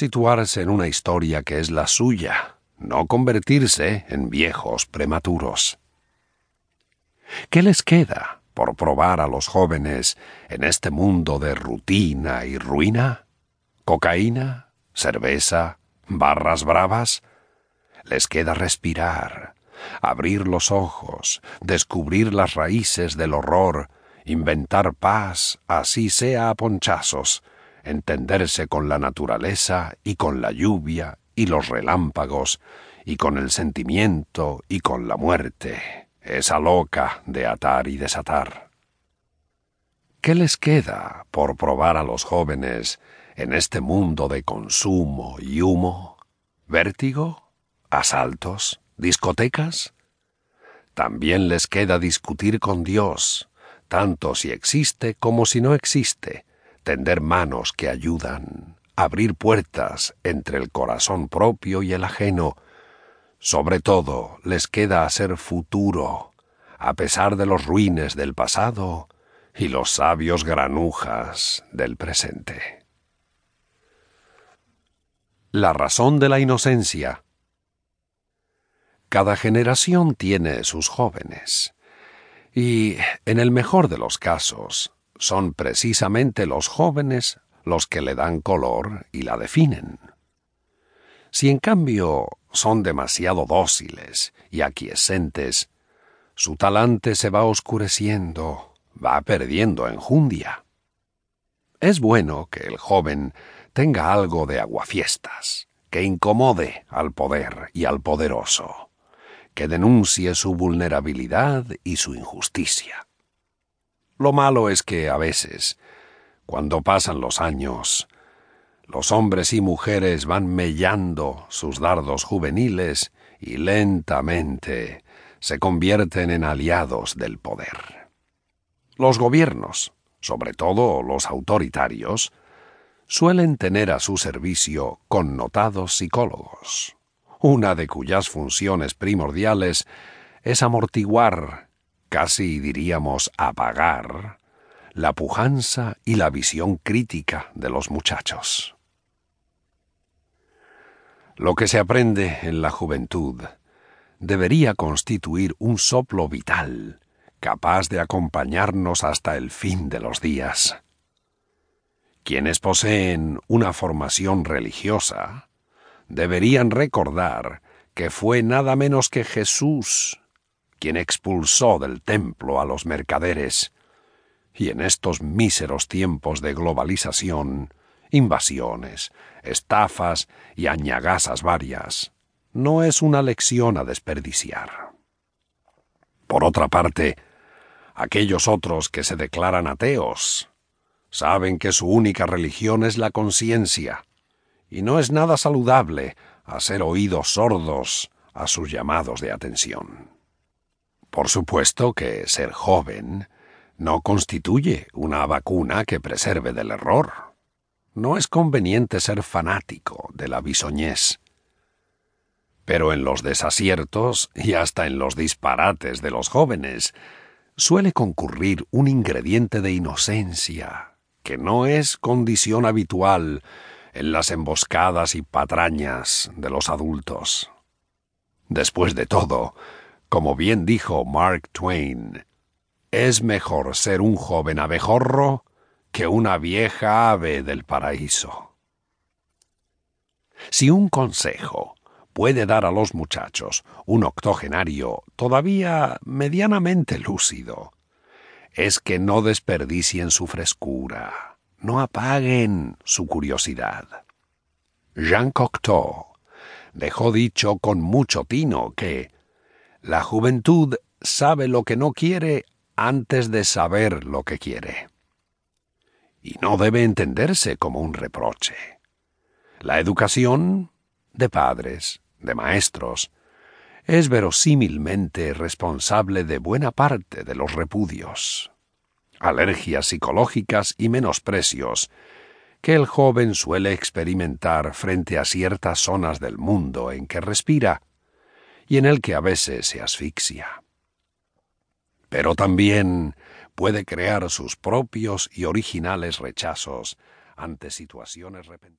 situarse en una historia que es la suya, no convertirse en viejos prematuros. ¿Qué les queda por probar a los jóvenes en este mundo de rutina y ruina? ¿Cocaína? ¿Cerveza? ¿Barras bravas? Les queda respirar, abrir los ojos, descubrir las raíces del horror, inventar paz, así sea a ponchazos, entenderse con la naturaleza y con la lluvia y los relámpagos, y con el sentimiento y con la muerte, esa loca de atar y desatar. ¿Qué les queda por probar a los jóvenes en este mundo de consumo y humo? ¿Vértigo? ¿Asaltos? ¿Discotecas? También les queda discutir con Dios, tanto si existe como si no existe, tender manos que ayudan, abrir puertas entre el corazón propio y el ajeno. Sobre todo les queda hacer futuro, a pesar de los ruines del pasado y los sabios granujas del presente. La razón de la inocencia. Cada generación tiene sus jóvenes, y, en el mejor de los casos, son precisamente los jóvenes los que le dan color y la definen. Si en cambio son demasiado dóciles y aquiescentes, su talante se va oscureciendo, va perdiendo enjundia. Es bueno que el joven tenga algo de aguafiestas, que incomode al poder y al poderoso, que denuncie su vulnerabilidad y su injusticia. Lo malo es que a veces, cuando pasan los años, los hombres y mujeres van mellando sus dardos juveniles y lentamente se convierten en aliados del poder. Los gobiernos, sobre todo los autoritarios, suelen tener a su servicio connotados psicólogos, una de cuyas funciones primordiales es amortiguar casi diríamos apagar, la pujanza y la visión crítica de los muchachos. Lo que se aprende en la juventud debería constituir un soplo vital capaz de acompañarnos hasta el fin de los días. Quienes poseen una formación religiosa deberían recordar que fue nada menos que Jesús quien expulsó del templo a los mercaderes, y en estos míseros tiempos de globalización, invasiones, estafas y añagasas varias, no es una lección a desperdiciar. Por otra parte, aquellos otros que se declaran ateos saben que su única religión es la conciencia, y no es nada saludable hacer oídos sordos a sus llamados de atención. Por supuesto que ser joven no constituye una vacuna que preserve del error. No es conveniente ser fanático de la bisoñez. Pero en los desaciertos y hasta en los disparates de los jóvenes suele concurrir un ingrediente de inocencia que no es condición habitual en las emboscadas y patrañas de los adultos. Después de todo, como bien dijo Mark Twain, es mejor ser un joven abejorro que una vieja ave del paraíso. Si un consejo puede dar a los muchachos un octogenario todavía medianamente lúcido, es que no desperdicien su frescura, no apaguen su curiosidad. Jean Cocteau dejó dicho con mucho tino que la juventud sabe lo que no quiere antes de saber lo que quiere. Y no debe entenderse como un reproche. La educación de padres, de maestros, es verosímilmente responsable de buena parte de los repudios, alergias psicológicas y menosprecios que el joven suele experimentar frente a ciertas zonas del mundo en que respira y en el que a veces se asfixia. Pero también puede crear sus propios y originales rechazos ante situaciones repentinas.